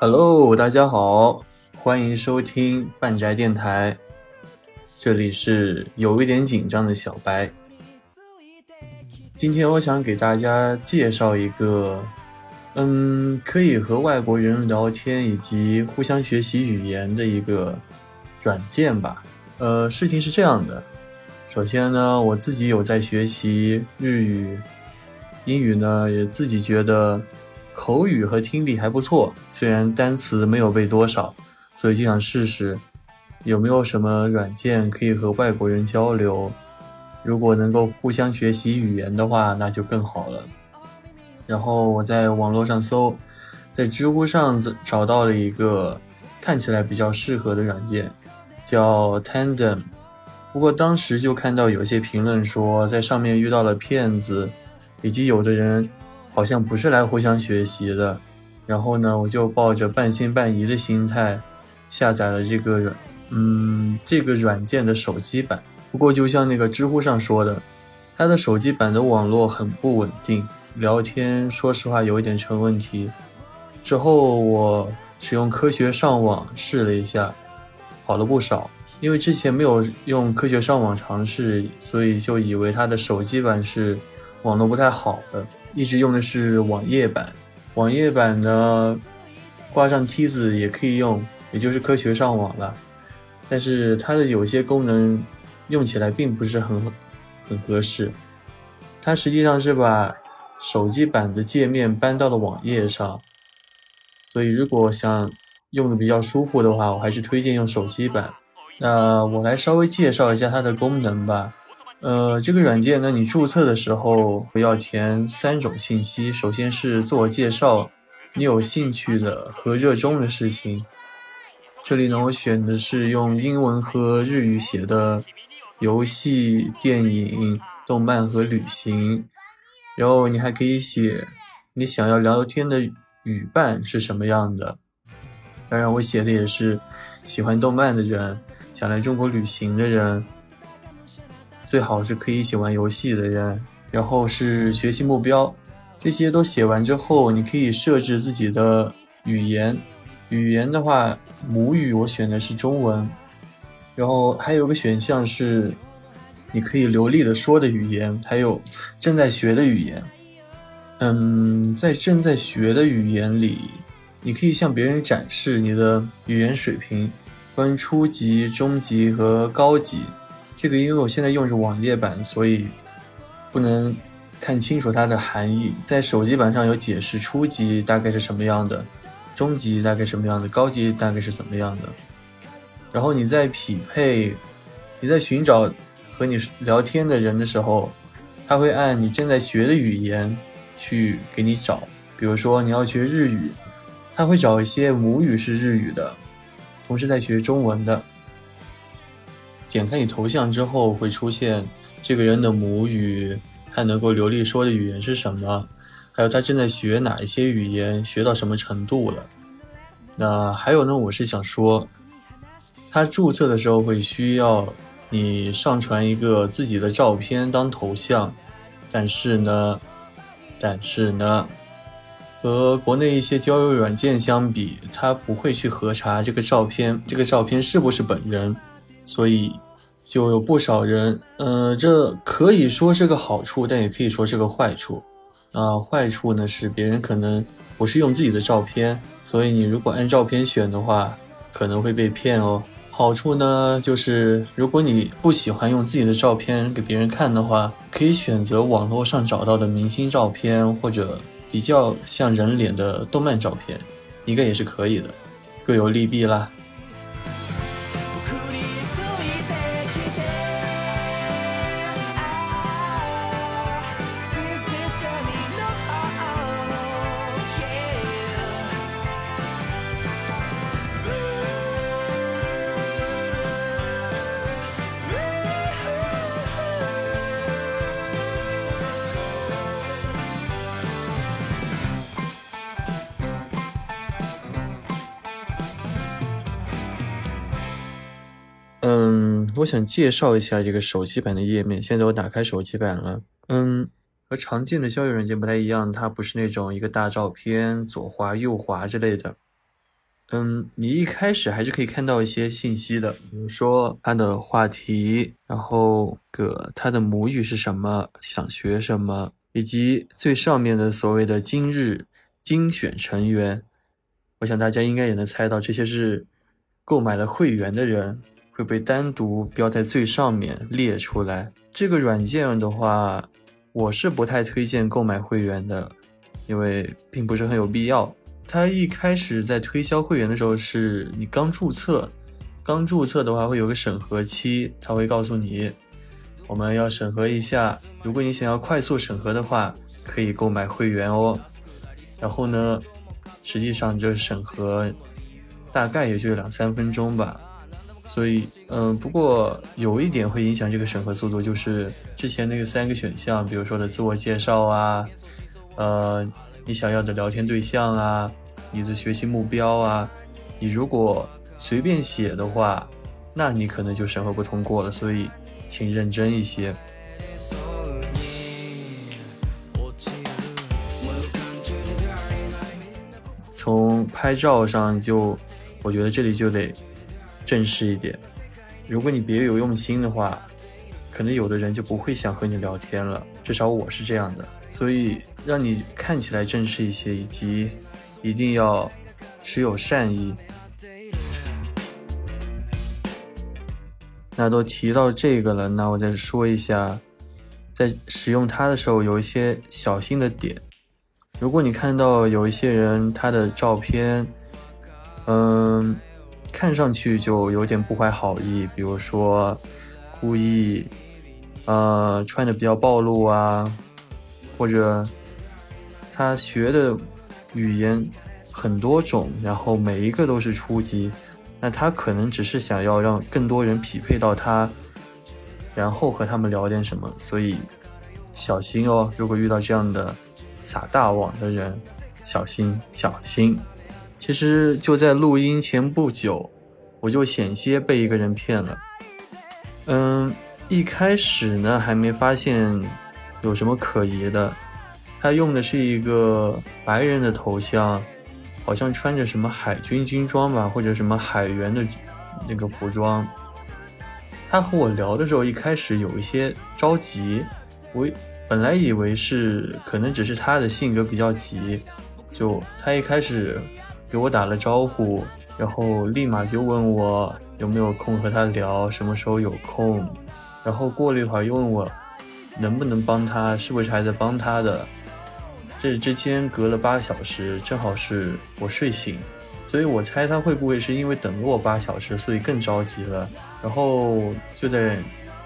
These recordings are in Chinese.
Hello，大家好，欢迎收听半宅电台，这里是有一点紧张的小白。今天我想给大家介绍一个，嗯，可以和外国人聊天以及互相学习语言的一个软件吧。呃，事情是这样的，首先呢，我自己有在学习日语，英语呢也自己觉得口语和听力还不错，虽然单词没有背多少，所以就想试试有没有什么软件可以和外国人交流。如果能够互相学习语言的话，那就更好了。然后我在网络上搜，在知乎上找到了一个看起来比较适合的软件，叫 Tandem。不过当时就看到有些评论说，在上面遇到了骗子，以及有的人好像不是来互相学习的。然后呢，我就抱着半信半疑的心态下载了这个软，嗯，这个软件的手机版。不过就像那个知乎上说的，它的手机版的网络很不稳定，聊天说实话有一点成问题。之后我使用科学上网试了一下，好了不少。因为之前没有用科学上网尝试，所以就以为它的手机版是网络不太好的，一直用的是网页版。网页版呢，挂上梯子也可以用，也就是科学上网了。但是它的有些功能用起来并不是很很合适。它实际上是把手机版的界面搬到了网页上，所以如果想用的比较舒服的话，我还是推荐用手机版。那我来稍微介绍一下它的功能吧。呃，这个软件呢，你注册的时候要填三种信息，首先是自我介绍，你有兴趣的和热衷的事情。这里呢，我选的是用英文和日语写的游戏、电影、动漫和旅行。然后你还可以写你想要聊天的语伴是什么样的。当然，我写的也是喜欢动漫的人，想来中国旅行的人，最好是可以一起玩游戏的人。然后是学习目标，这些都写完之后，你可以设置自己的语言。语言的话，母语我选的是中文，然后还有个选项是，你可以流利的说的语言，还有正在学的语言。嗯，在正在学的语言里，你可以向别人展示你的语言水平，分初级、中级和高级。这个因为我现在用是网页版，所以不能看清楚它的含义。在手机版上有解释初级大概是什么样的。中级大概什么样的，高级大概是怎么样的，然后你在匹配，你在寻找和你聊天的人的时候，他会按你正在学的语言去给你找，比如说你要学日语，他会找一些母语是日语的，同时在学中文的。点开你头像之后，会出现这个人的母语，他能够流利说的语言是什么。还有他正在学哪一些语言，学到什么程度了？那还有呢？我是想说，他注册的时候会需要你上传一个自己的照片当头像，但是呢，但是呢，和国内一些交友软件相比，它不会去核查这个照片，这个照片是不是本人，所以就有不少人，呃，这可以说是个好处，但也可以说是个坏处。啊，坏处呢是别人可能不是用自己的照片，所以你如果按照片选的话，可能会被骗哦。好处呢就是如果你不喜欢用自己的照片给别人看的话，可以选择网络上找到的明星照片或者比较像人脸的动漫照片，应该也是可以的，各有利弊啦。我想介绍一下这个手机版的页面。现在我打开手机版了，嗯，和常见的交友软件不太一样，它不是那种一个大照片左滑右滑之类的。嗯，你一开始还是可以看到一些信息的，比如说他的话题，然后个他的母语是什么，想学什么，以及最上面的所谓的今日精选成员。我想大家应该也能猜到，这些是购买了会员的人会被单独标在最上面列出来。这个软件的话，我是不太推荐购买会员的，因为并不是很有必要。它一开始在推销会员的时候，是你刚注册，刚注册的话会有个审核期，他会告诉你，我们要审核一下，如果你想要快速审核的话，可以购买会员哦。然后呢，实际上这审核大概也就两三分钟吧，所以，嗯，不过有一点会影响这个审核速度，就是之前那个三个选项，比如说的自我介绍啊，呃。你想要的聊天对象啊，你的学习目标啊，你如果随便写的话，那你可能就审核不通过了。所以，请认真一些。从拍照上就，我觉得这里就得正式一点。如果你别有用心的话，可能有的人就不会想和你聊天了。至少我是这样的。所以让你看起来正式一些，以及一定要持有善意。那都提到这个了，那我再说一下，在使用它的时候有一些小心的点。如果你看到有一些人他的照片，嗯，看上去就有点不怀好意，比如说故意，呃，穿的比较暴露啊。或者他学的语言很多种，然后每一个都是初级，那他可能只是想要让更多人匹配到他，然后和他们聊点什么，所以小心哦！如果遇到这样的撒大网的人，小心小心！其实就在录音前不久，我就险些被一个人骗了。嗯，一开始呢还没发现。有什么可疑的？他用的是一个白人的头像，好像穿着什么海军军装吧，或者什么海员的那个服装。他和我聊的时候，一开始有一些着急，我本来以为是可能只是他的性格比较急，就他一开始给我打了招呼，然后立马就问我有没有空和他聊，什么时候有空，然后过了一会儿又问我。能不能帮他？是不是还在帮他的？这之间隔了八小时，正好是我睡醒，所以我猜他会不会是因为等了我八小时，所以更着急了。然后就在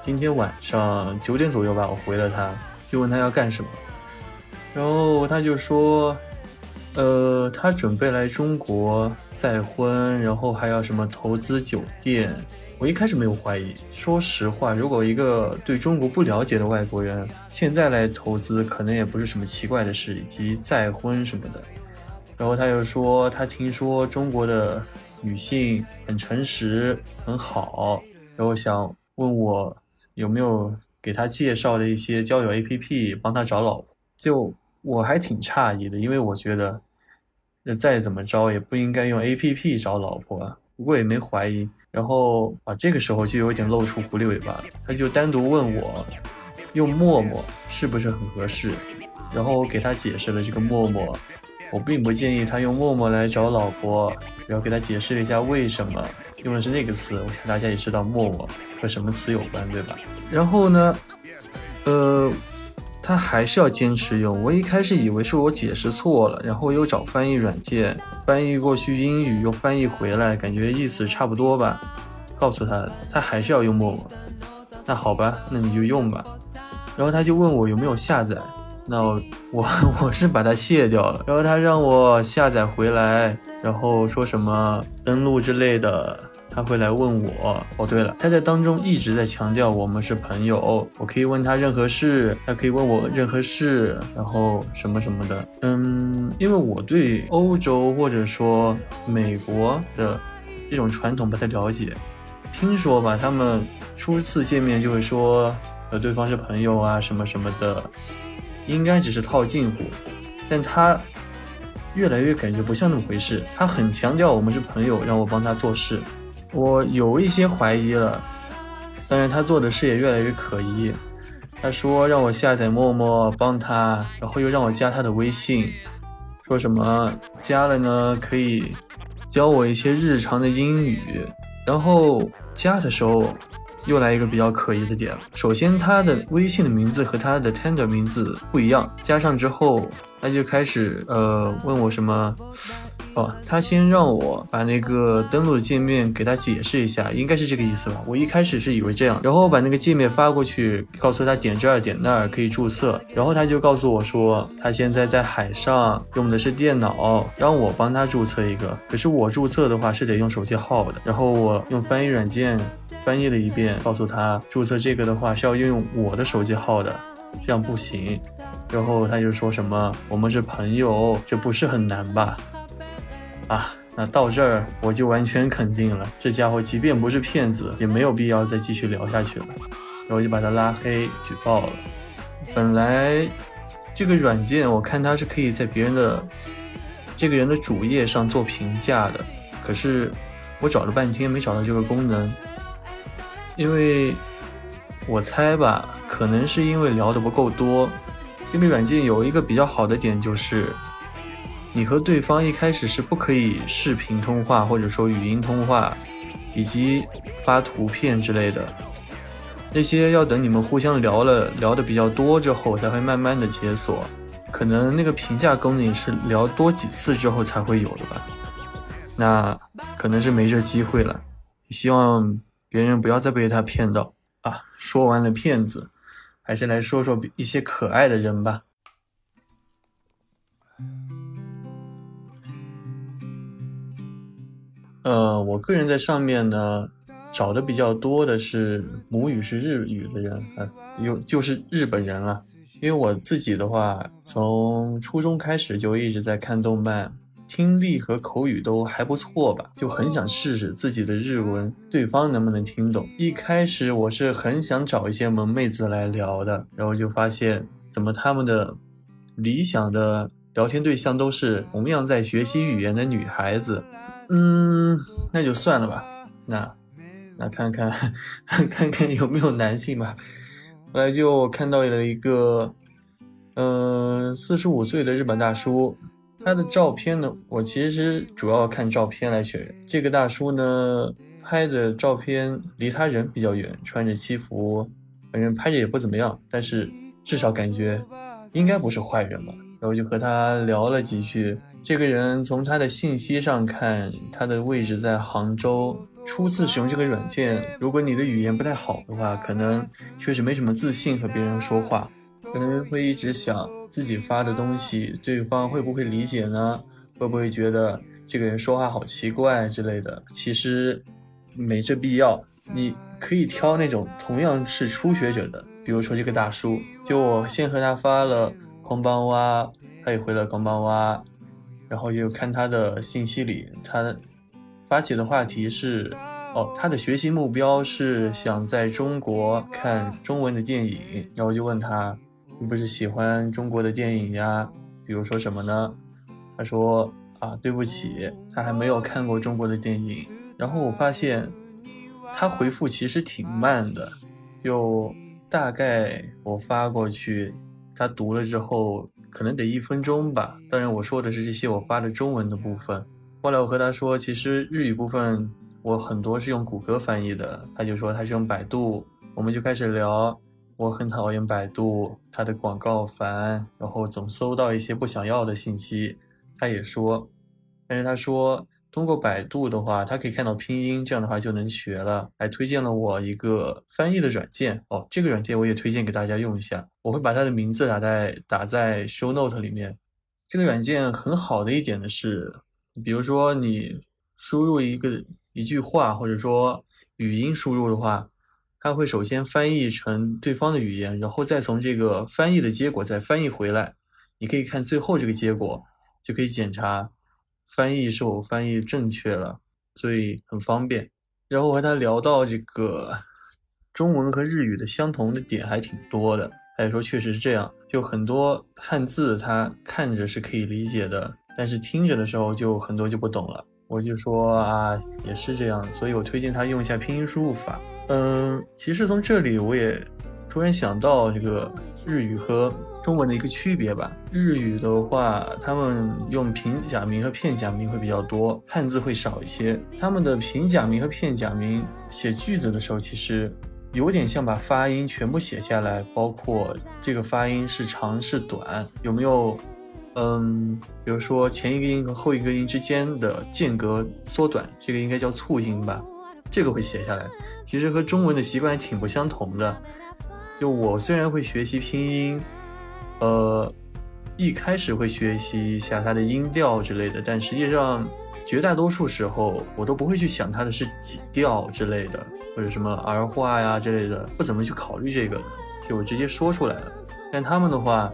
今天晚上九点左右吧，我回了他，就问他要干什么，然后他就说。呃，他准备来中国再婚，然后还要什么投资酒店。我一开始没有怀疑，说实话，如果一个对中国不了解的外国人现在来投资，可能也不是什么奇怪的事，以及再婚什么的。然后他又说，他听说中国的女性很诚实，很好，然后想问我有没有给他介绍的一些交友 APP，帮他找老婆。就我还挺诧异的，因为我觉得。那再怎么着也不应该用 A P P 找老婆，不过也没怀疑。然后啊，这个时候就有点露出狐狸尾巴。他就单独问我，用陌陌是不是很合适？然后我给他解释了这个陌陌，我并不建议他用陌陌来找老婆。然后给他解释了一下为什么用的是那个词。我想大家也知道陌陌和什么词有关，对吧？然后呢，呃。他还是要坚持用。我一开始以为是我解释错了，然后又找翻译软件翻译过去英语，又翻译回来，感觉意思差不多吧。告诉他，他还是要用陌陌。那好吧，那你就用吧。然后他就问我有没有下载，那我我是把它卸掉了。然后他让我下载回来，然后说什么登录之类的。他会来问我哦，对了，他在当中一直在强调我们是朋友，我可以问他任何事，他可以问我任何事，然后什么什么的。嗯，因为我对欧洲或者说美国的这种传统不太了解，听说吧，他们初次见面就会说和对方是朋友啊什么什么的，应该只是套近乎，但他越来越感觉不像那么回事。他很强调我们是朋友，让我帮他做事，我有一些怀疑了。但是，他做的事也越来越可疑。他说让我下载陌陌帮他，然后又让我加他的微信，说什么加了呢可以教我一些日常的英语。然后加的时候又来一个比较可疑的点，首先他的微信的名字和他的 Tender 名字不一样，加上之后他就开始呃问我什么。哦，他先让我把那个登录的界面给他解释一下，应该是这个意思吧。我一开始是以为这样，然后我把那个界面发过去，告诉他点这儿点那儿可以注册，然后他就告诉我说他现在在海上用的是电脑，让我帮他注册一个。可是我注册的话是得用手机号的，然后我用翻译软件翻译了一遍，告诉他注册这个的话是要用我的手机号的，这样不行。然后他就说什么我们是朋友，这不是很难吧？啊，那到这儿我就完全肯定了，这家伙即便不是骗子，也没有必要再继续聊下去了。然后就把他拉黑举报了。本来这个软件我看它是可以在别人的这个人的主页上做评价的，可是我找了半天没找到这个功能，因为我猜吧，可能是因为聊的不够多。这个软件有一个比较好的点就是。你和对方一开始是不可以视频通话，或者说语音通话，以及发图片之类的，那些要等你们互相聊了聊的比较多之后，才会慢慢的解锁。可能那个评价功能是聊多几次之后才会有的吧。那可能是没这机会了。希望别人不要再被他骗到啊！说完了骗子，还是来说说一些可爱的人吧。呃，我个人在上面呢找的比较多的是母语是日语的人，啊，有就是日本人了。因为我自己的话，从初中开始就一直在看动漫，听力和口语都还不错吧，就很想试试自己的日文对方能不能听懂。一开始我是很想找一些萌妹子来聊的，然后就发现怎么他们的理想的聊天对象都是同样在学习语言的女孩子。嗯，那就算了吧。那那看看 看看有没有男性吧。后来就看到了一个，嗯，四十五岁的日本大叔。他的照片呢，我其实主要看照片来选。这个大叔呢，拍的照片离他人比较远，穿着西服，反正拍着也不怎么样。但是至少感觉应该不是坏人吧。然后就和他聊了几句。这个人从他的信息上看，他的位置在杭州。初次使用这个软件，如果你的语言不太好的话，可能确实没什么自信和别人说话，可能会一直想自己发的东西，对方会不会理解呢？会不会觉得这个人说话好奇怪之类的？其实没这必要，你可以挑那种同样是初学者的，比如说这个大叔，就我先和他发了空邦哇，他也回了空邦哇。然后就看他的信息里，他发起的话题是，哦，他的学习目标是想在中国看中文的电影。然后就问他，你不是喜欢中国的电影呀？比如说什么呢？他说啊，对不起，他还没有看过中国的电影。然后我发现他回复其实挺慢的，就大概我发过去，他读了之后。可能得一分钟吧。当然，我说的是这些我发的中文的部分。后来我和他说，其实日语部分我很多是用谷歌翻译的。他就说他是用百度。我们就开始聊。我很讨厌百度，它的广告烦，然后总搜到一些不想要的信息。他也说，但是他说。通过百度的话，他可以看到拼音，这样的话就能学了。还推荐了我一个翻译的软件哦，这个软件我也推荐给大家用一下。我会把它的名字打在打在 show note 里面。这个软件很好的一点的是，比如说你输入一个一句话，或者说语音输入的话，它会首先翻译成对方的语言，然后再从这个翻译的结果再翻译回来。你可以看最后这个结果，就可以检查。翻译是否翻译正确了，所以很方便。然后我和他聊到这个中文和日语的相同的点还挺多的，他也说确实是这样，就很多汉字他看着是可以理解的，但是听着的时候就很多就不懂了。我就说啊，也是这样，所以我推荐他用一下拼音输入法。嗯，其实从这里我也突然想到这个日语和中文的一个区别吧。日语的话，他们用平假名和片假名会比较多，汉字会少一些。他们的平假名和片假名写句子的时候，其实有点像把发音全部写下来，包括这个发音是长是短，有没有。嗯，比如说前一个音和后一个音之间的间隔缩短，这个应该叫促音吧？这个会写下来。其实和中文的习惯挺不相同的。就我虽然会学习拼音，呃，一开始会学习一下它的音调之类的，但实际上绝大多数时候我都不会去想它的是几调之类的，或者什么儿化呀之类的，不怎么去考虑这个的，就直接说出来了。但他们的话。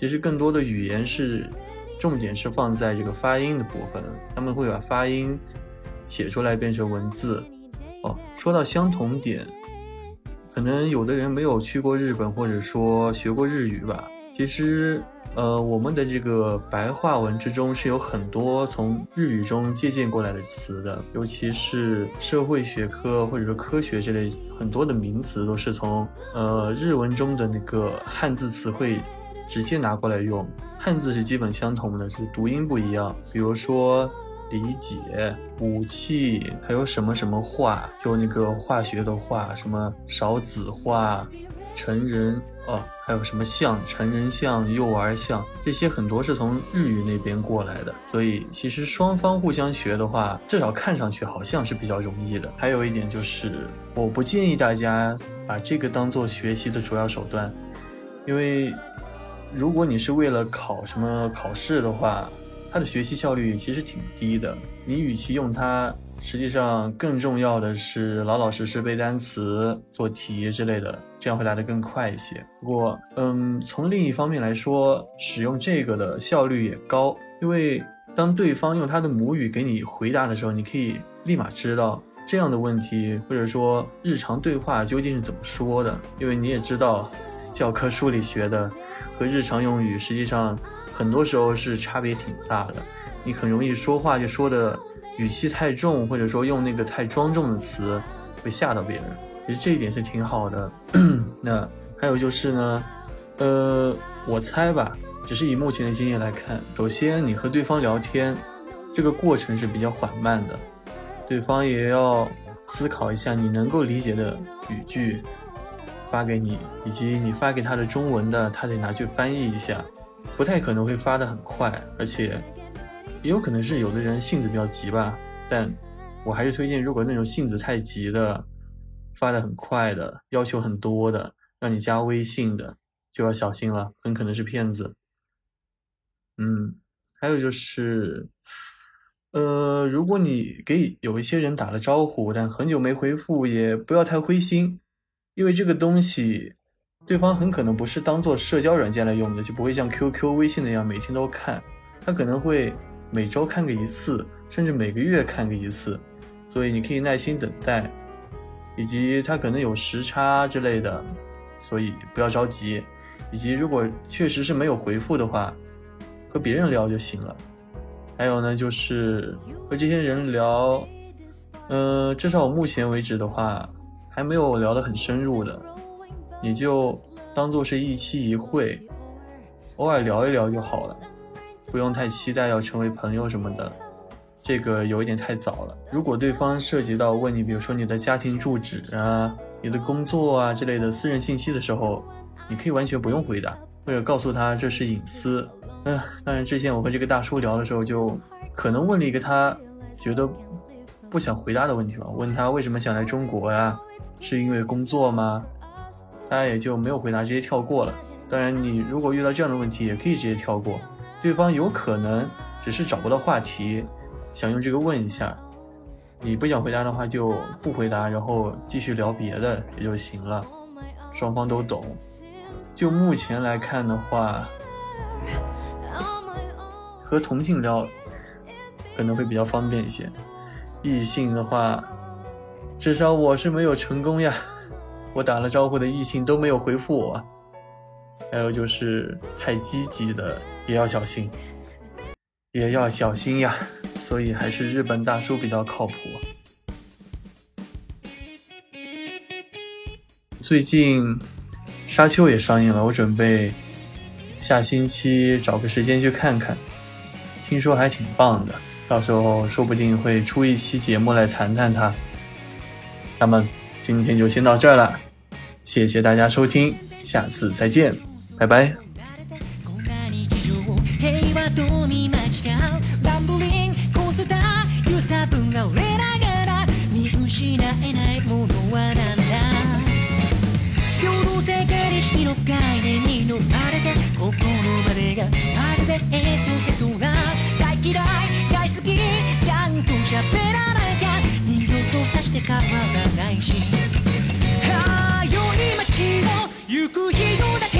其实更多的语言是重点是放在这个发音的部分，他们会把发音写出来变成文字。哦，说到相同点，可能有的人没有去过日本或者说学过日语吧。其实，呃，我们的这个白话文之中是有很多从日语中借鉴过来的词的，尤其是社会学科或者说科学这类很多的名词都是从呃日文中的那个汉字词汇。直接拿过来用，汉字是基本相同的，只是读音不一样。比如说理解、武器，还有什么什么化，就那个化学的化，什么少子化、成人哦，还有什么像成人像、幼儿像，这些很多是从日语那边过来的。所以其实双方互相学的话，至少看上去好像是比较容易的。还有一点就是，我不建议大家把这个当做学习的主要手段，因为。如果你是为了考什么考试的话，它的学习效率其实挺低的。你与其用它，实际上更重要的是老老实实背单词、做题之类的，这样会来得更快一些。不过，嗯，从另一方面来说，使用这个的效率也高，因为当对方用他的母语给你回答的时候，你可以立马知道这样的问题或者说日常对话究竟是怎么说的，因为你也知道。教科书里学的和日常用语，实际上很多时候是差别挺大的。你很容易说话就说的语气太重，或者说用那个太庄重的词，会吓到别人。其实这一点是挺好的。那还有就是呢，呃，我猜吧，只是以目前的经验来看，首先你和对方聊天，这个过程是比较缓慢的，对方也要思考一下你能够理解的语句。发给你，以及你发给他的中文的，他得拿去翻译一下，不太可能会发的很快，而且也有可能是有的人性子比较急吧。但我还是推荐，如果那种性子太急的，发的很快的，要求很多的，让你加微信的，就要小心了，很可能是骗子。嗯，还有就是，呃，如果你给有一些人打了招呼，但很久没回复，也不要太灰心。因为这个东西，对方很可能不是当做社交软件来用的，就不会像 QQ、微信那样每天都看，他可能会每周看个一次，甚至每个月看个一次，所以你可以耐心等待，以及他可能有时差之类的，所以不要着急。以及如果确实是没有回复的话，和别人聊就行了。还有呢，就是和这些人聊，呃，至少我目前为止的话。还没有聊得很深入的，你就当做是一期一会，偶尔聊一聊就好了，不用太期待要成为朋友什么的，这个有一点太早了。如果对方涉及到问你，比如说你的家庭住址啊、你的工作啊之类的私人信息的时候，你可以完全不用回答，或者告诉他这是隐私。嗯，当然之前我和这个大叔聊的时候，就可能问了一个他觉得不想回答的问题吧，问他为什么想来中国呀？是因为工作吗？他也就没有回答，直接跳过了。当然，你如果遇到这样的问题，也可以直接跳过。对方有可能只是找不到话题，想用这个问一下。你不想回答的话，就不回答，然后继续聊别的也就行了。双方都懂。就目前来看的话，和同性聊可能会比较方便一些。异性的话。至少我是没有成功呀。我打了招呼的异性都没有回复我。还有就是太积极的也要小心，也要小心呀。所以还是日本大叔比较靠谱。最近《沙丘》也上映了，我准备下星期找个时间去看看。听说还挺棒的，到时候说不定会出一期节目来谈谈它。那么今天就先到这儿了，谢谢大家收听，下次再见，拜拜。こんな日常平和と見間違うランブリンコースター揺さぶられながら見失えないものはなんだ平等性形式の概念に飲まれて心までがまるでエトセトラ大嫌い大好きちゃんと喋らなきゃ人形とさして変わらないしああ良い街を行く人だけ